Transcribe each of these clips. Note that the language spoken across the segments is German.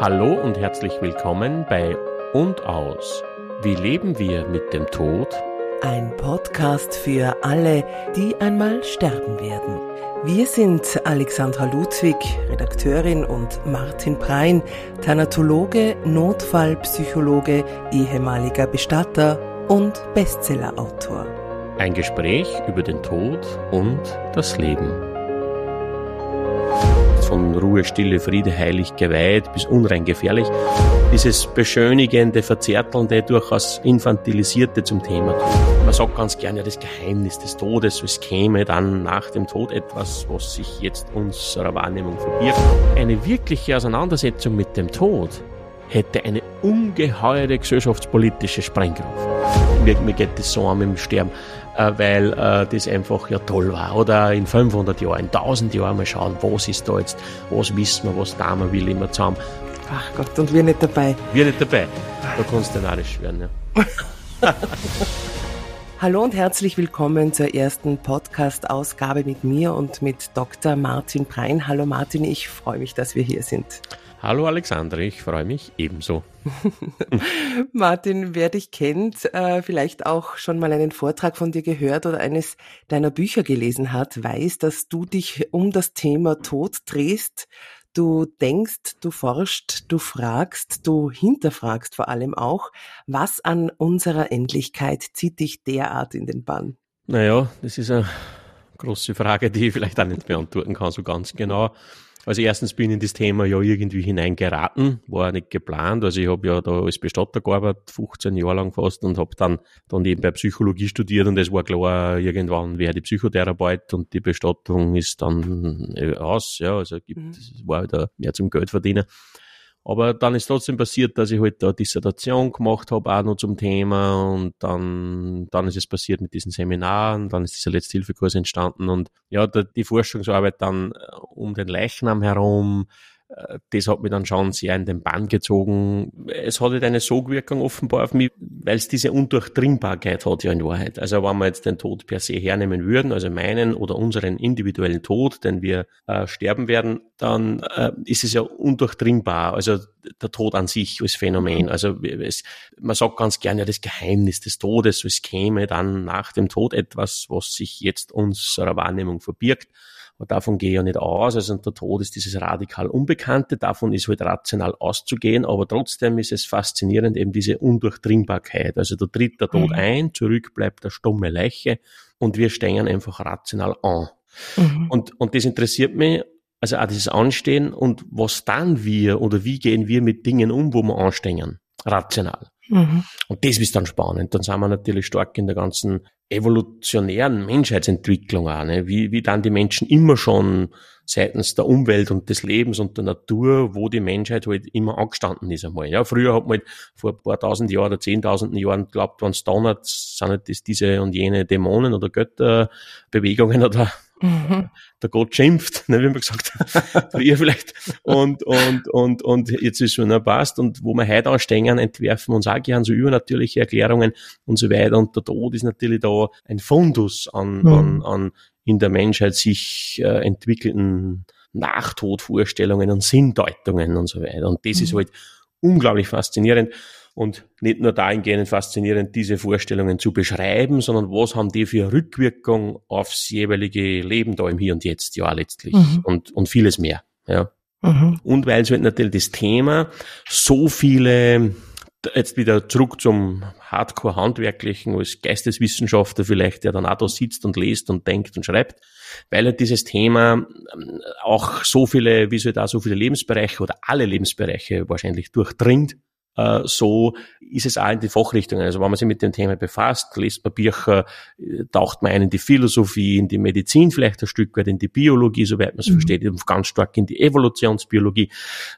Hallo und herzlich willkommen bei Und aus. Wie leben wir mit dem Tod? Ein Podcast für alle, die einmal sterben werden. Wir sind Alexandra Ludwig, Redakteurin, und Martin Prein, Thanatologe, Notfallpsychologe, ehemaliger Bestatter und Bestsellerautor. Ein Gespräch über den Tod und das Leben von Ruhe, Stille, Friede, heilig, geweiht bis unrein gefährlich. Dieses beschönigende, verzärtelnde, durchaus infantilisierte zum Thema Tod. Man sagt ganz gerne, ja, das Geheimnis des Todes, es käme dann nach dem Tod etwas, was sich jetzt unserer Wahrnehmung verbirgt. Eine wirkliche Auseinandersetzung mit dem Tod hätte eine ungeheure gesellschaftspolitische Sprengkraft. Mir geht das so an mit dem Sterben. Äh, weil äh, das einfach ja toll war. Oder in 500 Jahren, in 1000 Jahren mal schauen, was ist da jetzt, was wissen wir, was da wir will immer zusammen. Ach Gott, und wir nicht dabei. Wir nicht dabei. Da kannst du narrisch werden, ja. Hallo und herzlich willkommen zur ersten Podcast-Ausgabe mit mir und mit Dr. Martin Prein. Hallo Martin, ich freue mich, dass wir hier sind. Hallo Alexandre, ich freue mich ebenso. Martin, wer dich kennt, äh, vielleicht auch schon mal einen Vortrag von dir gehört oder eines deiner Bücher gelesen hat, weiß, dass du dich um das Thema Tod drehst. Du denkst, du forschst, du fragst, du hinterfragst vor allem auch, was an unserer Endlichkeit zieht dich derart in den Bann? Naja, das ist eine große Frage, die ich vielleicht auch nicht beantworten kann, so ganz genau. Also erstens bin ich in das Thema ja irgendwie hineingeraten, war nicht geplant. Also ich habe ja da als Bestatter gearbeitet, 15 Jahre lang fast und habe dann, dann nebenbei Psychologie studiert und es war klar, irgendwann wäre die Psychotherapeut und die Bestattung ist dann äh, aus. Ja, also gibt, mhm. es war wieder mehr zum Geld verdienen. Aber dann ist trotzdem passiert, dass ich halt da Dissertation gemacht habe, auch noch zum Thema. Und dann, dann ist es passiert mit diesen Seminaren, dann ist dieser Letzthilfekurs entstanden. Und ja, die Forschungsarbeit dann äh, um den Leichnam herum, das hat mich dann schon sehr in den Bann gezogen. Es hat halt eine Sogwirkung offenbar auf mich, weil es diese Undurchdringbarkeit hat ja in Wahrheit. Also wenn wir jetzt den Tod per se hernehmen würden, also meinen oder unseren individuellen Tod, den wir äh, sterben werden, dann äh, ist es ja undurchdringbar. Also der Tod an sich als Phänomen. Also es, man sagt ganz gerne ja, das Geheimnis des Todes, es käme dann nach dem Tod etwas, was sich jetzt unserer Wahrnehmung verbirgt. Und davon gehe ich ja nicht aus. Also der Tod ist dieses radikal Unbekannte. Davon ist halt rational auszugehen. Aber trotzdem ist es faszinierend eben diese Undurchdringbarkeit. Also da tritt der Tod mhm. ein, zurück bleibt der stumme Leiche und wir stehen einfach rational an. Mhm. Und, und das interessiert mich, also auch dieses Anstehen und was dann wir oder wie gehen wir mit Dingen um, wo wir anstehen. Rational. Mhm. Und das ist dann spannend. Dann sind wir natürlich stark in der ganzen evolutionären Menschheitsentwicklung auch, ne? wie, wie dann die Menschen immer schon seitens der Umwelt und des Lebens und der Natur, wo die Menschheit halt immer angestanden ist einmal. Ja, früher hat man halt vor ein paar tausend Jahren oder zehntausenden Jahren geglaubt, wenn es donnert, sind halt diese und jene Dämonen oder Götterbewegungen oder Mhm. Der Gott schimpft, ne, wie man gesagt hat, früher vielleicht. Und, und, und, und jetzt ist es schon passt. Und wo wir heute anstehen, entwerfen uns auch gern so übernatürliche Erklärungen und so weiter. Und der Tod ist natürlich da ein Fundus an, mhm. an, an in der Menschheit sich äh, entwickelnden Nachtodvorstellungen und Sinndeutungen und so weiter. Und das mhm. ist halt unglaublich faszinierend und nicht nur dahingehend faszinierend, diese Vorstellungen zu beschreiben, sondern was haben die für Rückwirkung aufs jeweilige Leben da im Hier und Jetzt, ja, letztlich mhm. und, und vieles mehr, ja. Mhm. Und weil es halt natürlich das Thema so viele, jetzt wieder zurück zum Hardcore-Handwerklichen, als Geisteswissenschaftler vielleicht, der dann auch da sitzt und liest und denkt und schreibt, weil halt dieses Thema ähm, auch so viele, wie soll da so viele Lebensbereiche oder alle Lebensbereiche wahrscheinlich durchdringt, so ist es auch in die Fachrichtungen. Also wenn man sich mit dem Thema befasst, liest man Bücher, äh, taucht man ein in die Philosophie, in die Medizin vielleicht ein Stück weit, in die Biologie, soweit man es mhm. versteht, ganz stark in die Evolutionsbiologie,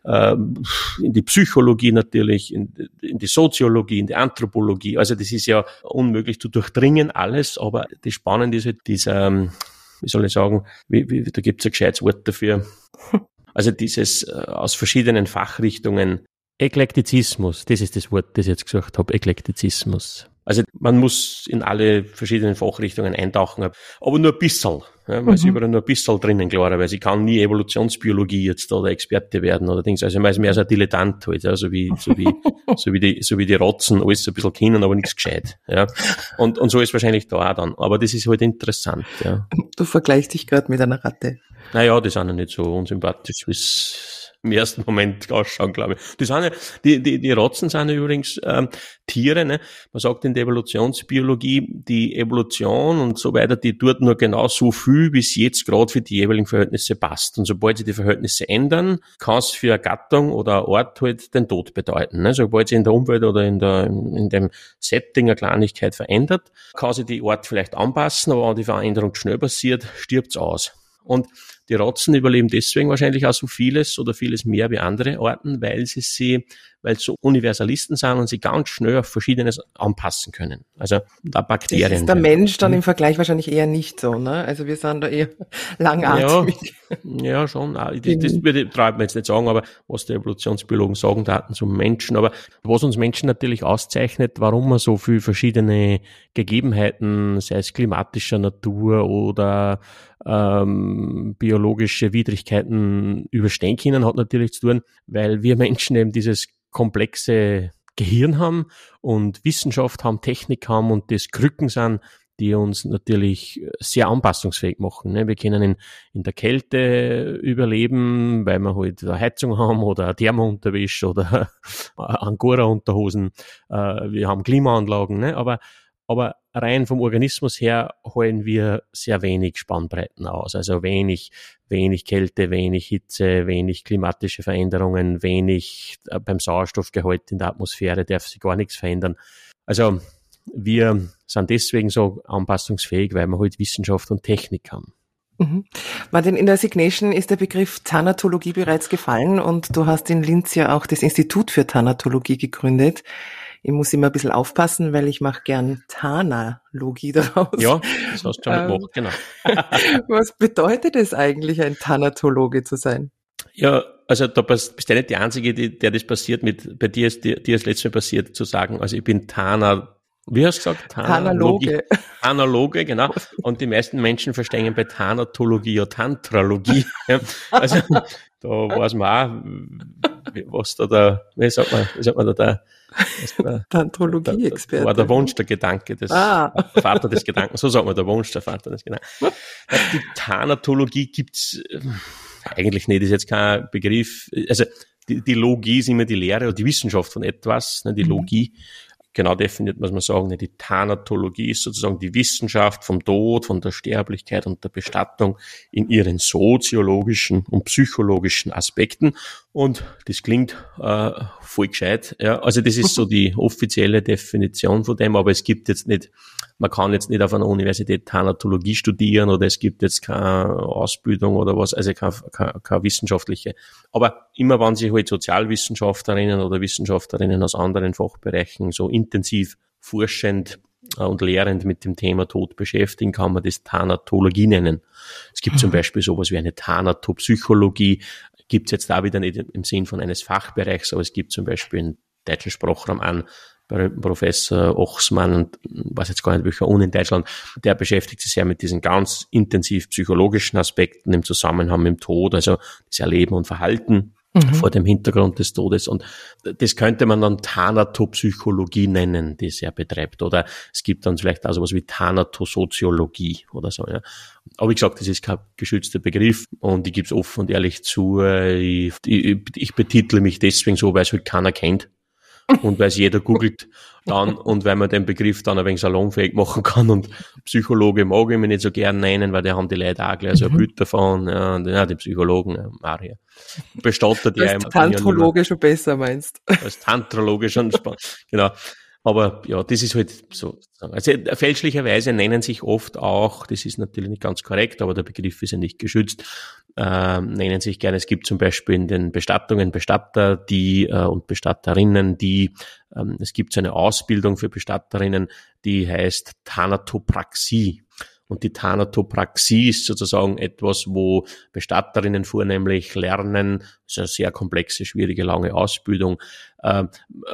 ähm, in die Psychologie natürlich, in, die Soziologie, in die Anthropologie. Also das ist ja unmöglich zu durchdringen alles, aber das Spannende ist halt dieser, ähm, wie soll ich sagen, wie, wie, da gibt es ein gescheites Wort dafür. Also dieses äh, aus verschiedenen Fachrichtungen Eklektizismus, das ist das Wort, das ich jetzt gesagt habe, Eklektizismus. Also man muss in alle verschiedenen Fachrichtungen eintauchen, aber nur ein bisschen. Ja, weil mhm. sie überall nur ein bisschen drinnen klar, weil sie kann nie Evolutionsbiologie jetzt oder Experte werden oder Dings. Also man ist mehr so ein Dilettant halt, ja, so wie, so wie, so wie die, so wie die Rotzen, alles ein bisschen kennen, aber nichts gescheit, ja. Und, und so ist wahrscheinlich da auch dann. Aber das ist halt interessant, ja. Du vergleichst dich gerade mit einer Ratte. Naja, die sind ja nicht so unsympathisch, wie im ersten Moment ausschauen, glaube ich. Die, sind ja, die, die, die Rotzen sind ja übrigens ähm, Tiere. Ne? Man sagt in der Evolutionsbiologie, die Evolution und so weiter, die tut nur genau so viel, wie es jetzt gerade für die jeweiligen Verhältnisse passt. Und sobald sich die Verhältnisse ändern, kann es für eine Gattung oder eine Art halt den Tod bedeuten. Ne? Sobald sich in der Umwelt oder in, der, in dem Setting eine Kleinigkeit verändert, kann sich die Art vielleicht anpassen, aber wenn die Veränderung schnell passiert, stirbt es aus. Und die Rotzen überleben deswegen wahrscheinlich auch so vieles oder vieles mehr wie andere Arten, weil sie sie weil sie so Universalisten sind und sie ganz schnell auf Verschiedenes anpassen können. Also da Bakterien. Das ist der Mensch dann im Vergleich wahrscheinlich eher nicht so, ne? Also wir sind da eher langatmig. Ja, ja schon. Das, das würde ich man jetzt nicht sagen, aber was die Evolutionsbiologen sagen, Daten zum Menschen. Aber was uns Menschen natürlich auszeichnet, warum wir so viel verschiedene Gegebenheiten, sei es klimatischer Natur oder ähm, biologische Widrigkeiten überstehen können, hat natürlich zu tun, weil wir Menschen eben dieses komplexe Gehirn haben und Wissenschaft haben, Technik haben und das Krücken sind, die uns natürlich sehr anpassungsfähig machen. Ne? Wir können in, in der Kälte überleben, weil wir halt eine Heizung haben oder ein Thermounterwisch oder Angora-Unterhosen. Äh, wir haben Klimaanlagen, ne? aber aber rein vom Organismus her holen wir sehr wenig Spannbreiten aus. Also wenig, wenig Kälte, wenig Hitze, wenig klimatische Veränderungen, wenig äh, beim Sauerstoffgehalt in der Atmosphäre darf sich gar nichts verändern. Also wir sind deswegen so anpassungsfähig, weil wir halt Wissenschaft und Technik haben. Mhm. Martin, in der Signation ist der Begriff Thanatologie bereits gefallen und du hast in Linz ja auch das Institut für Thanatologie gegründet. Ich muss immer ein bisschen aufpassen, weil ich mache gern Thanalogie daraus. Ja, das hast du schon ähm, gemacht, genau. was bedeutet es eigentlich, ein Thanatologe zu sein? Ja, also da bist, du nicht die Einzige, die, der das passiert mit, bei dir ist dir, dir ist letztes Mal passiert zu sagen, also ich bin Thana, wie hast du gesagt? Thanaloge. Thanaloge, genau. Und die meisten Menschen verstehen bei Thanatologie ja Tantralogie. Also da weiß man auch, was da der, wie sagt man, wie sagt man da der, Tantrologie-Experte. War der Wunsch, der Gedanke des ah. Vater des Gedanken. So sagt man, der Wunsch, der Vater des Gedanken. Die Thanatologie gibt's äh, eigentlich nicht, ist jetzt kein Begriff. Also die, die Logie ist immer die Lehre oder die Wissenschaft von etwas, ne, die mhm. Logie genau definiert muss man sagen, die Thanatologie ist sozusagen die Wissenschaft vom Tod, von der Sterblichkeit und der Bestattung in ihren soziologischen und psychologischen Aspekten. Und das klingt äh, voll gescheit. Ja. Also das ist so die offizielle Definition von dem, aber es gibt jetzt nicht, man kann jetzt nicht auf einer Universität Thanatologie studieren oder es gibt jetzt keine Ausbildung oder was, also keine, keine, keine wissenschaftliche. Aber immer wenn sich halt Sozialwissenschaftlerinnen oder Wissenschaftlerinnen aus anderen Fachbereichen so intensiv forschend äh, und lehrend mit dem Thema Tod beschäftigen, kann man das Thanatologie nennen. Es gibt zum mhm. Beispiel sowas wie eine Thanatopsychologie, gibt es jetzt da wieder nicht im Sinn von eines Fachbereichs, aber es gibt zum Beispiel einen deutschen Sprachraum an, berühmten Professor Ochsmann und weiß jetzt gar nicht welcher Uni in Deutschland, der beschäftigt sich sehr mit diesen ganz intensiv psychologischen Aspekten im Zusammenhang mit dem Tod, also das Erleben und Verhalten mhm. vor dem Hintergrund des Todes. Und das könnte man dann Thanatopsychologie nennen, die es ja betreibt. Oder es gibt dann vielleicht auch sowas wie Thanatosoziologie oder so. Ja. Aber wie gesagt, das ist kein geschützter Begriff und ich gebe es offen und ehrlich zu. Ich, ich, ich betitle mich deswegen so, weil es halt keiner kennt und weil es jeder googelt dann und weil man den Begriff dann ein wenig salonfähig machen kann und Psychologe mag ich mir nicht so gern nennen, weil die haben die Leute auch gleich so ein mhm. Bild davon, ja, und, ja, die Psychologen, ja, Maria. Bestattet ja immer. Tantrologe schon besser meinst. Als Tantrologe schon spannend, genau. Aber ja, das ist halt so. Also fälschlicherweise nennen sich oft auch, das ist natürlich nicht ganz korrekt, aber der Begriff ist ja nicht geschützt, äh, nennen sich gerne, es gibt zum Beispiel in den Bestattungen Bestatter, die äh, und Bestatterinnen, die, ähm, es gibt so eine Ausbildung für Bestatterinnen, die heißt Thanatopraxie. Und die Thanatopraxie ist sozusagen etwas, wo Bestatterinnen vornehmlich lernen, das ist eine sehr komplexe, schwierige, lange Ausbildung, äh,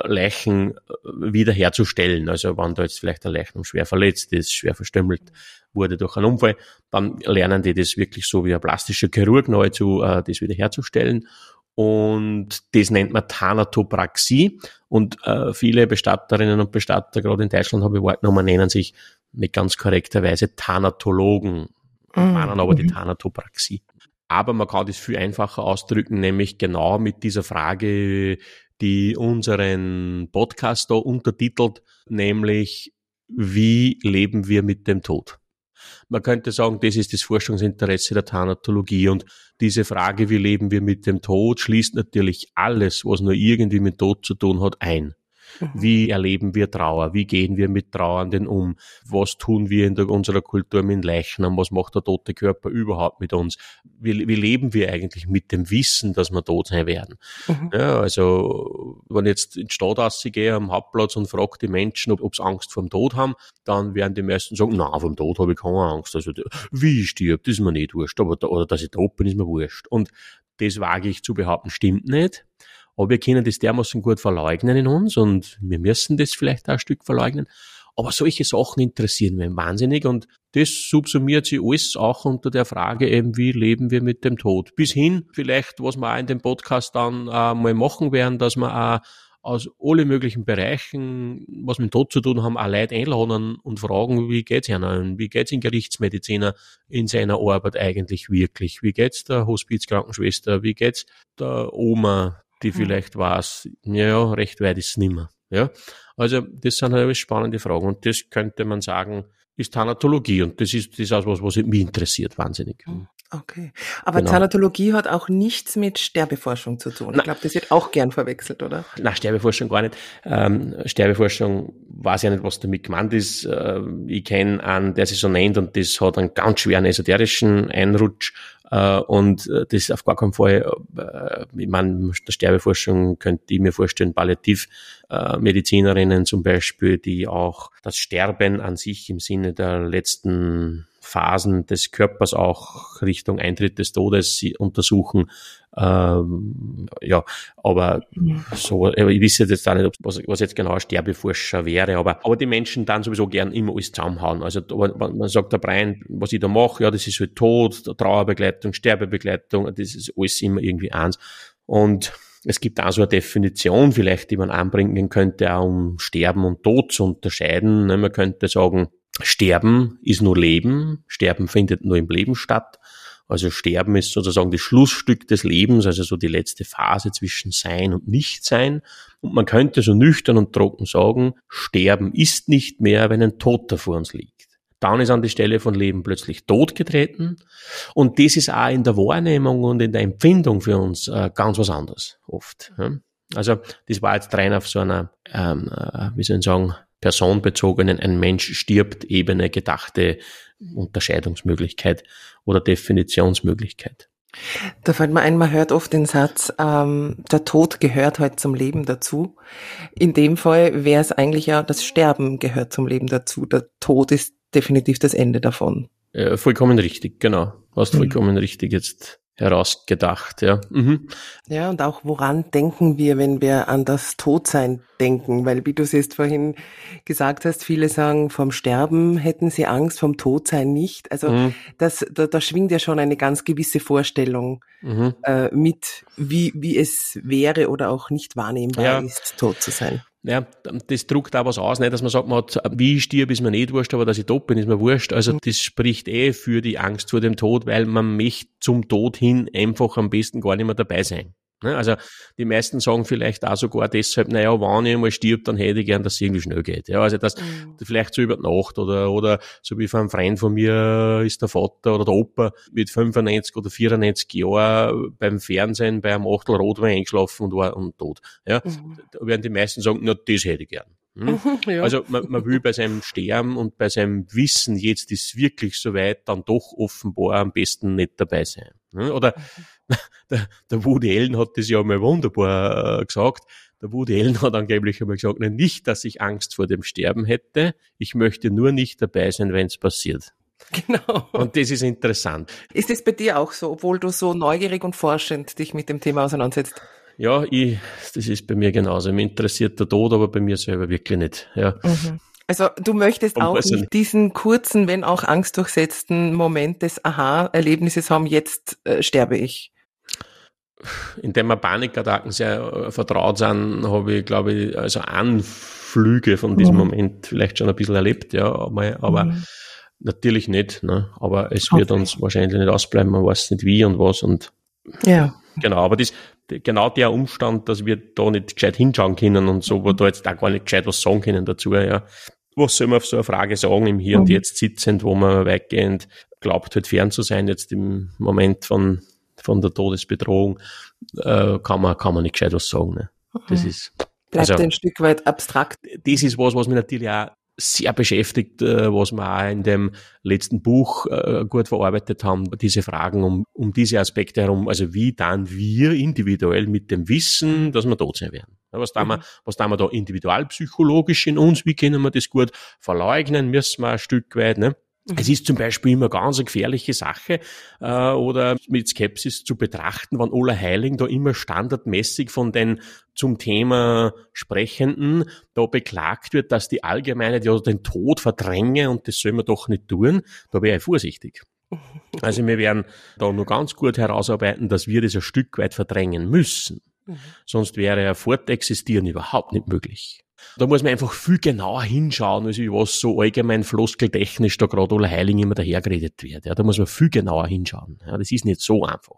Leichen wiederherzustellen. Also wenn da jetzt vielleicht ein Leichnam schwer verletzt ist, schwer verstümmelt wurde durch einen Unfall, dann lernen die das wirklich so wie ein plastischer Chirurg nahezu, äh, das wiederherzustellen. Und das nennt man Thanatopraxie. Und äh, viele Bestatterinnen und Bestatter, gerade in Deutschland habe ich wahrgenommen, nennen sich nicht ganz korrekterweise Thanatologen, mhm. meinen aber die. Thanatopraxie. Aber man kann das viel einfacher ausdrücken, nämlich genau mit dieser Frage, die unseren Podcast da untertitelt, nämlich wie leben wir mit dem Tod? Man könnte sagen, das ist das Forschungsinteresse der Thanatologie und diese Frage, wie leben wir mit dem Tod, schließt natürlich alles, was nur irgendwie mit Tod zu tun hat, ein. Mhm. Wie erleben wir Trauer? Wie gehen wir mit Trauernden um? Was tun wir in der, unserer Kultur mit Leichnam? Was macht der tote Körper überhaupt mit uns? Wie, wie leben wir eigentlich mit dem Wissen, dass wir tot sein werden? Mhm. Ja, also, wenn ich jetzt in die Stadt gehe am Hauptplatz und frage die Menschen, ob, sie Angst vor dem Tod haben, dann werden die meisten sagen, na, vom Tod habe ich keine Angst. Also, wie ich stirb, das ist mir nicht wurscht. Aber, oder dass ich tot bin, ist mir wurscht. Und das wage ich zu behaupten, stimmt nicht. Aber wir können das dermaßen gut verleugnen in uns und wir müssen das vielleicht auch ein Stück verleugnen. Aber solche Sachen interessieren mich wahnsinnig und das subsumiert sich alles auch unter der Frage eben, wie leben wir mit dem Tod? Bis hin vielleicht, was wir auch in dem Podcast dann äh, mal machen werden, dass wir auch aus alle möglichen Bereichen, was mit dem Tod zu tun haben, auch Leute einladen und fragen, wie geht's ihnen? Wie geht's in Gerichtsmediziner in seiner Arbeit eigentlich wirklich? Wie geht's der Hospizkrankenschwester? Wie geht's der Oma, die hm. vielleicht weiß, ja, recht weit ist es nimmer. Ja, also das sind halt spannende Fragen und das könnte man sagen, ist Thanatologie und das ist, das ist auch was, was mich interessiert, wahnsinnig. Hm. Okay. Aber genau. Thanatologie hat auch nichts mit Sterbeforschung zu tun. Ich glaube, das wird auch gern verwechselt, oder? Na, Sterbeforschung gar nicht. Ähm, Sterbeforschung weiß ja nicht, was damit gemeint ist. Äh, ich kenne einen, der sich so nennt und das hat einen ganz schweren esoterischen Einrutsch äh, und äh, das auf gar keinen Fall, äh, ich meine, der Sterbeforschung könnte ich mir vorstellen, Palliativmedizinerinnen zum Beispiel, die auch das Sterben an sich im Sinne der letzten Phasen des Körpers auch Richtung Eintritt des Todes untersuchen. Ähm, ja, aber so, ich weiß jetzt auch nicht, was, was jetzt genau Sterbeforscher wäre, aber, aber die Menschen dann sowieso gern immer alles zusammenhauen. Also man sagt der Brian, was ich da mache, ja, das ist halt Tod, Trauerbegleitung, Sterbebegleitung, das ist alles immer irgendwie eins. Und es gibt auch so eine Definition vielleicht, die man anbringen könnte, auch um Sterben und Tod zu unterscheiden. Ne, man könnte sagen, Sterben ist nur Leben, Sterben findet nur im Leben statt. Also Sterben ist sozusagen das Schlussstück des Lebens, also so die letzte Phase zwischen Sein und Nichtsein. Und man könnte so nüchtern und trocken sagen, Sterben ist nicht mehr, wenn ein Toter vor uns liegt. Dann ist an die Stelle von Leben plötzlich Tod getreten. Und das ist auch in der Wahrnehmung und in der Empfindung für uns äh, ganz was anderes oft. Also das war jetzt rein auf so einer, ähm, äh, wie soll ich sagen, personenbezogenen ein Mensch stirbt Ebene gedachte Unterscheidungsmöglichkeit oder Definitionsmöglichkeit. Da fällt mir ein, man hört oft den Satz, ähm, der Tod gehört halt zum Leben dazu. In dem Fall wäre es eigentlich ja, das Sterben gehört zum Leben dazu. Der Tod ist definitiv das Ende davon. Äh, vollkommen richtig, genau. Hast mhm. vollkommen richtig jetzt herausgedacht, ja. Mhm. Ja, und auch woran denken wir, wenn wir an das Todsein denken? Weil, wie du es jetzt vorhin gesagt hast, viele sagen, vom Sterben hätten sie Angst, vom Todsein nicht. Also, mhm. das, da, da schwingt ja schon eine ganz gewisse Vorstellung mhm. äh, mit, wie, wie es wäre oder auch nicht wahrnehmbar ja. ist, tot zu sein. Ja, das druckt auch was aus, nicht, dass man sagt, man hat, wie ich stirb, ist mir nicht wurscht, aber dass ich tot bin, ist mir wurscht. Also mhm. das spricht eh für die Angst vor dem Tod, weil man möchte zum Tod hin einfach am besten gar nicht mehr dabei sein. Ne? Also die meisten sagen vielleicht auch sogar deshalb, naja, wenn ich einmal stirb, dann hätte ich gern, dass es irgendwie schnell geht. Ja, also das mhm. vielleicht so über die Nacht oder, oder so wie von einem Freund von mir ist der Vater oder der Opa mit 95 oder 94 Jahren beim Fernsehen bei einem Achtel Rotwein eingeschlafen und war und tot. Ja, mhm. da werden die meisten sagen, na, das hätte ich gern. Hm? Ja. Also man, man will bei seinem Sterben und bei seinem Wissen, jetzt ist wirklich soweit, dann doch offenbar am besten nicht dabei sein. Hm? Oder der, der Woody Allen hat das ja mal wunderbar äh, gesagt. Der Woody Allen hat angeblich einmal gesagt, nicht, dass ich Angst vor dem Sterben hätte, ich möchte nur nicht dabei sein, wenn es passiert. Genau. Und das ist interessant. Ist es bei dir auch so, obwohl du so neugierig und forschend dich mit dem Thema auseinandersetzt? Ja, ich, das ist bei mir genauso. Mich interessiert der Tod, aber bei mir selber wirklich nicht. Ja. Mhm. Also du möchtest auch nicht diesen kurzen, wenn auch angstdurchsetzten Moment des Aha-Erlebnisses haben, jetzt äh, sterbe ich. Indem wir Panikattacken sehr äh, vertraut sind, habe ich, glaube ich, also Anflüge von diesem mhm. Moment vielleicht schon ein bisschen erlebt, ja, aber, aber mhm. natürlich nicht. Ne? Aber es wird okay. uns wahrscheinlich nicht ausbleiben, man weiß nicht wie und was und ja. Genau, aber das, genau der Umstand, dass wir da nicht gescheit hinschauen können und so, wo mhm. da jetzt auch gar nicht gescheit was sagen können dazu, ja. Was soll man auf so eine Frage sagen im Hier mhm. und Jetzt sitzend, wo man weitgehend glaubt, halt fern zu sein, jetzt im Moment von, von der Todesbedrohung, äh, kann man, kann man nicht gescheit was sagen, ne. Das mhm. ist, Bleibt also, ein Stück weit abstrakt. Das ist was, was mich natürlich auch sehr beschäftigt, äh, was wir auch in dem letzten Buch äh, gut verarbeitet haben, diese Fragen um, um diese Aspekte herum, also wie dann wir individuell mit dem Wissen, dass wir tot sein werden. Was da, mhm. wir, was da wir da individualpsychologisch in uns, wie können wir das gut verleugnen, müssen wir ein Stück weit, ne? Mhm. Es ist zum Beispiel immer ganz eine gefährliche Sache äh, oder mit Skepsis zu betrachten, wann Ola Heiling da immer standardmäßig von den zum Thema Sprechenden da beklagt wird, dass die Allgemeinheit ja den Tod verdränge und das soll man doch nicht tun. Da wäre ich vorsichtig. Also wir werden da nur ganz gut herausarbeiten, dass wir das ein Stück weit verdrängen müssen. Mhm. Sonst wäre ja Fortexistieren überhaupt nicht möglich. Da muss man einfach viel genauer hinschauen, also was so allgemein floskeltechnisch da gerade alle Heiling immer dahergeredet wird. Ja, da muss man viel genauer hinschauen. Ja, das ist nicht so einfach.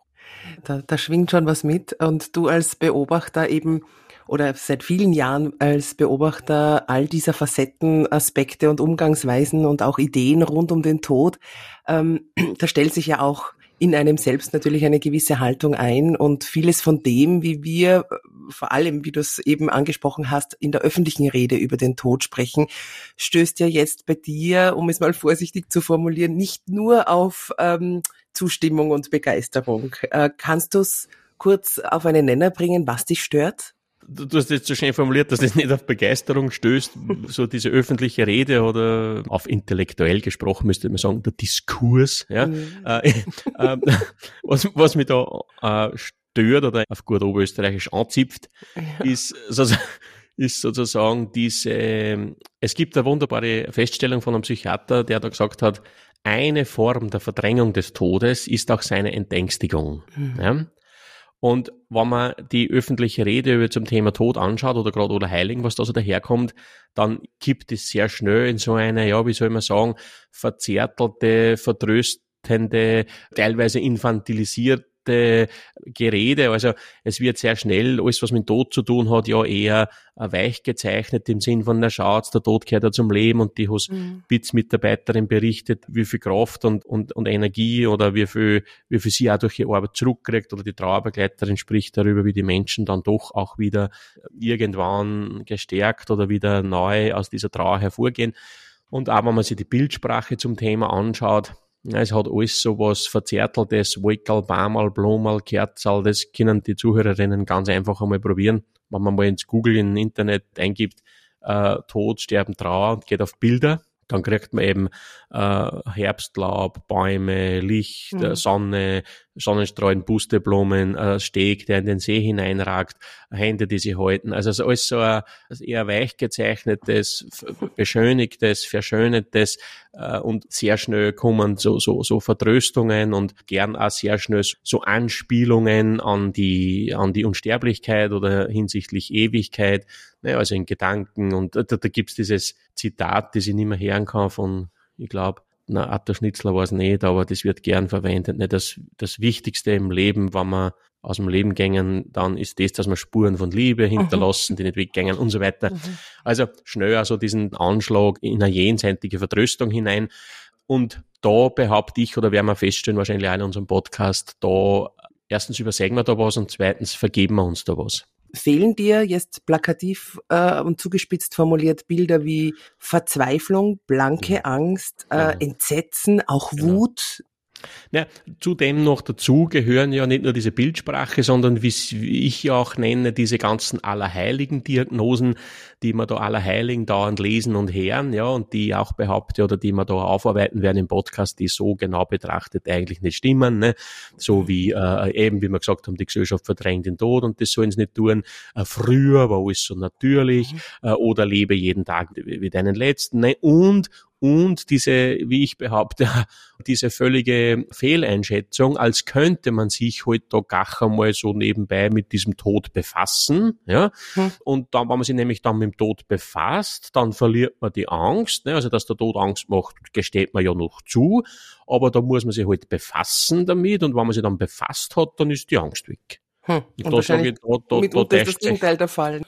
Da, da schwingt schon was mit und du als Beobachter eben oder seit vielen Jahren als Beobachter all dieser Facetten, Aspekte und Umgangsweisen und auch Ideen rund um den Tod, ähm, da stellt sich ja auch in einem selbst natürlich eine gewisse Haltung ein und vieles von dem, wie wir vor allem, wie du es eben angesprochen hast, in der öffentlichen Rede über den Tod sprechen, stößt ja jetzt bei dir, um es mal vorsichtig zu formulieren, nicht nur auf ähm, Zustimmung und Begeisterung. Äh, kannst du es kurz auf einen Nenner bringen, was dich stört? Du hast jetzt so schön formuliert, dass das nicht auf Begeisterung stößt, so diese öffentliche Rede oder auf intellektuell gesprochen müsste man sagen, der Diskurs, ja. Mhm. Äh, äh, was, was mich da äh, stört oder auf gut oberösterreichisch anzipft, ja. ist, sozusagen, ist sozusagen diese, es gibt eine wunderbare Feststellung von einem Psychiater, der da gesagt hat, eine Form der Verdrängung des Todes ist auch seine Entängstigung. Mhm. Ja? Und wenn man die öffentliche Rede über zum Thema Tod anschaut oder gerade oder Heiligen, was da so daherkommt, dann kippt es sehr schnell in so eine, ja, wie soll man sagen, verzärtelte, vertröstende, teilweise infantilisiert abstrakte Gerede. Also es wird sehr schnell alles, was mit Tod zu tun hat, ja eher weich gezeichnet im Sinn von, na schaut, der Tod gehört ja zum Leben und die Hospizmitarbeiterin mhm. berichtet, wie viel Kraft und, und, und Energie oder wie viel, wie viel sie auch durch ihre Arbeit zurückkriegt oder die Trauerbegleiterin spricht darüber, wie die Menschen dann doch auch wieder irgendwann gestärkt oder wieder neu aus dieser Trauer hervorgehen. Und auch wenn man sich die Bildsprache zum Thema anschaut, es hat alles so was Verzärteltes, Wolkerl, Barmal, Blumal, Kerzal, das können die Zuhörerinnen ganz einfach einmal probieren. Wenn man mal ins Google, im Internet eingibt, äh, Tod, Sterben, Trauer und geht auf Bilder, dann kriegt man eben äh, Herbstlaub, Bäume, Licht, mhm. Sonne, Sonnenstrahlen, Pusteblumen, äh, Steg, der in den See hineinragt, Hände, die sie halten. Also so alles so ein eher weich gezeichnetes, beschönigtes, verschönetes äh, und sehr schnell kommen so, so, so Vertröstungen und gern auch sehr schnell so Anspielungen an die, an die Unsterblichkeit oder hinsichtlich Ewigkeit, ne, also in Gedanken. Und da, da gibt's dieses Zitat, das ich nicht mehr hören kann von, ich glaube, na, Atta Schnitzler war es nicht, aber das wird gern verwendet. Ne? Das, das Wichtigste im Leben, wenn man aus dem Leben gängen, dann ist das, dass man Spuren von Liebe mhm. hinterlassen, mhm. die nicht weggängen und so weiter. Mhm. Also schnell also diesen Anschlag in eine jenseitige Vertröstung hinein. Und da behaupte ich, oder werden wir feststellen, wahrscheinlich auch in unserem Podcast, da erstens übersägen wir da was und zweitens vergeben wir uns da was. Fehlen dir jetzt plakativ äh, und zugespitzt formuliert Bilder wie Verzweiflung, blanke mhm. Angst, äh, Entsetzen, auch genau. Wut? Ja, zudem noch dazu gehören ja nicht nur diese Bildsprache, sondern wie ich ja auch nenne, diese ganzen allerheiligen Diagnosen, die man da allerheiligen dauernd lesen und hören, ja, und die auch behaupte oder die man da aufarbeiten werden im Podcast, die so genau betrachtet eigentlich nicht stimmen, ne? So wie äh, eben, wie wir gesagt haben, die Gesellschaft verdrängt den Tod und das sollen sie nicht tun. Äh, früher war alles so natürlich mhm. äh, oder lebe jeden Tag wie deinen letzten, ne? Und und diese, wie ich behaupte, diese völlige Fehleinschätzung, als könnte man sich heute halt da gar einmal so nebenbei mit diesem Tod befassen, ja. Hm. Und dann, wenn man sich nämlich dann mit dem Tod befasst, dann verliert man die Angst, ne? also dass der Tod Angst macht, gesteht man ja noch zu, aber da muss man sich halt befassen damit und wenn man sich dann befasst hat, dann ist die Angst weg. Hm. Und da sage ich, da, da, da ist das Gegenteil der Fall.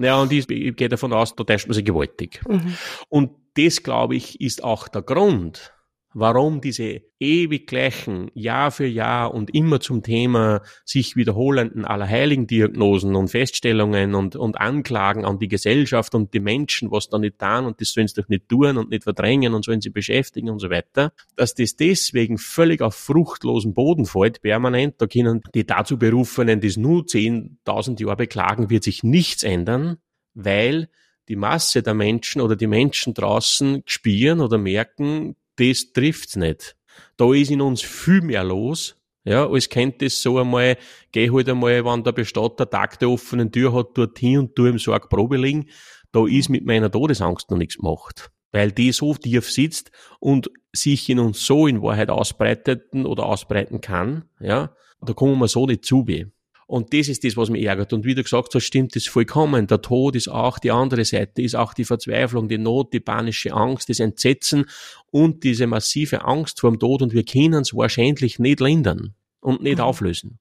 Ja, und ich, ich gehe davon aus, da täuscht man sich gewaltig. Mhm. Und das, glaube ich, ist auch der Grund, warum diese ewig gleichen Jahr für Jahr und immer zum Thema sich wiederholenden Allerheiligen-Diagnosen und Feststellungen und, und Anklagen an die Gesellschaft und die Menschen, was da nicht tun und das sollen sie doch nicht tun und nicht verdrängen und sollen sie beschäftigen und so weiter, dass das deswegen völlig auf fruchtlosen Boden fällt, permanent. Da können die dazu Berufenen, die es nur 10.000 Jahre beklagen, wird sich nichts ändern, weil die Masse der Menschen oder die Menschen draußen spüren oder merken, das trifft's nicht. Da ist in uns viel mehr los, ja, als kennt das so einmal, geh halt einmal, wenn der Bestatter Tag der offenen Tür hat, dorthin und tu im Sorg Probe liegen, da ist mit meiner Todesangst noch nichts gemacht. Weil die so tief sitzt und sich in uns so in Wahrheit ausbreiteten oder ausbreiten kann, ja, da kommen wir so nicht zu weh. Und das ist das, was mich ärgert. Und wie du gesagt hast, stimmt das vollkommen. Der Tod ist auch die andere Seite, ist auch die Verzweiflung, die Not, die panische Angst, das Entsetzen und diese massive Angst vor dem Tod. Und wir können es wahrscheinlich nicht lindern und nicht mhm. auflösen.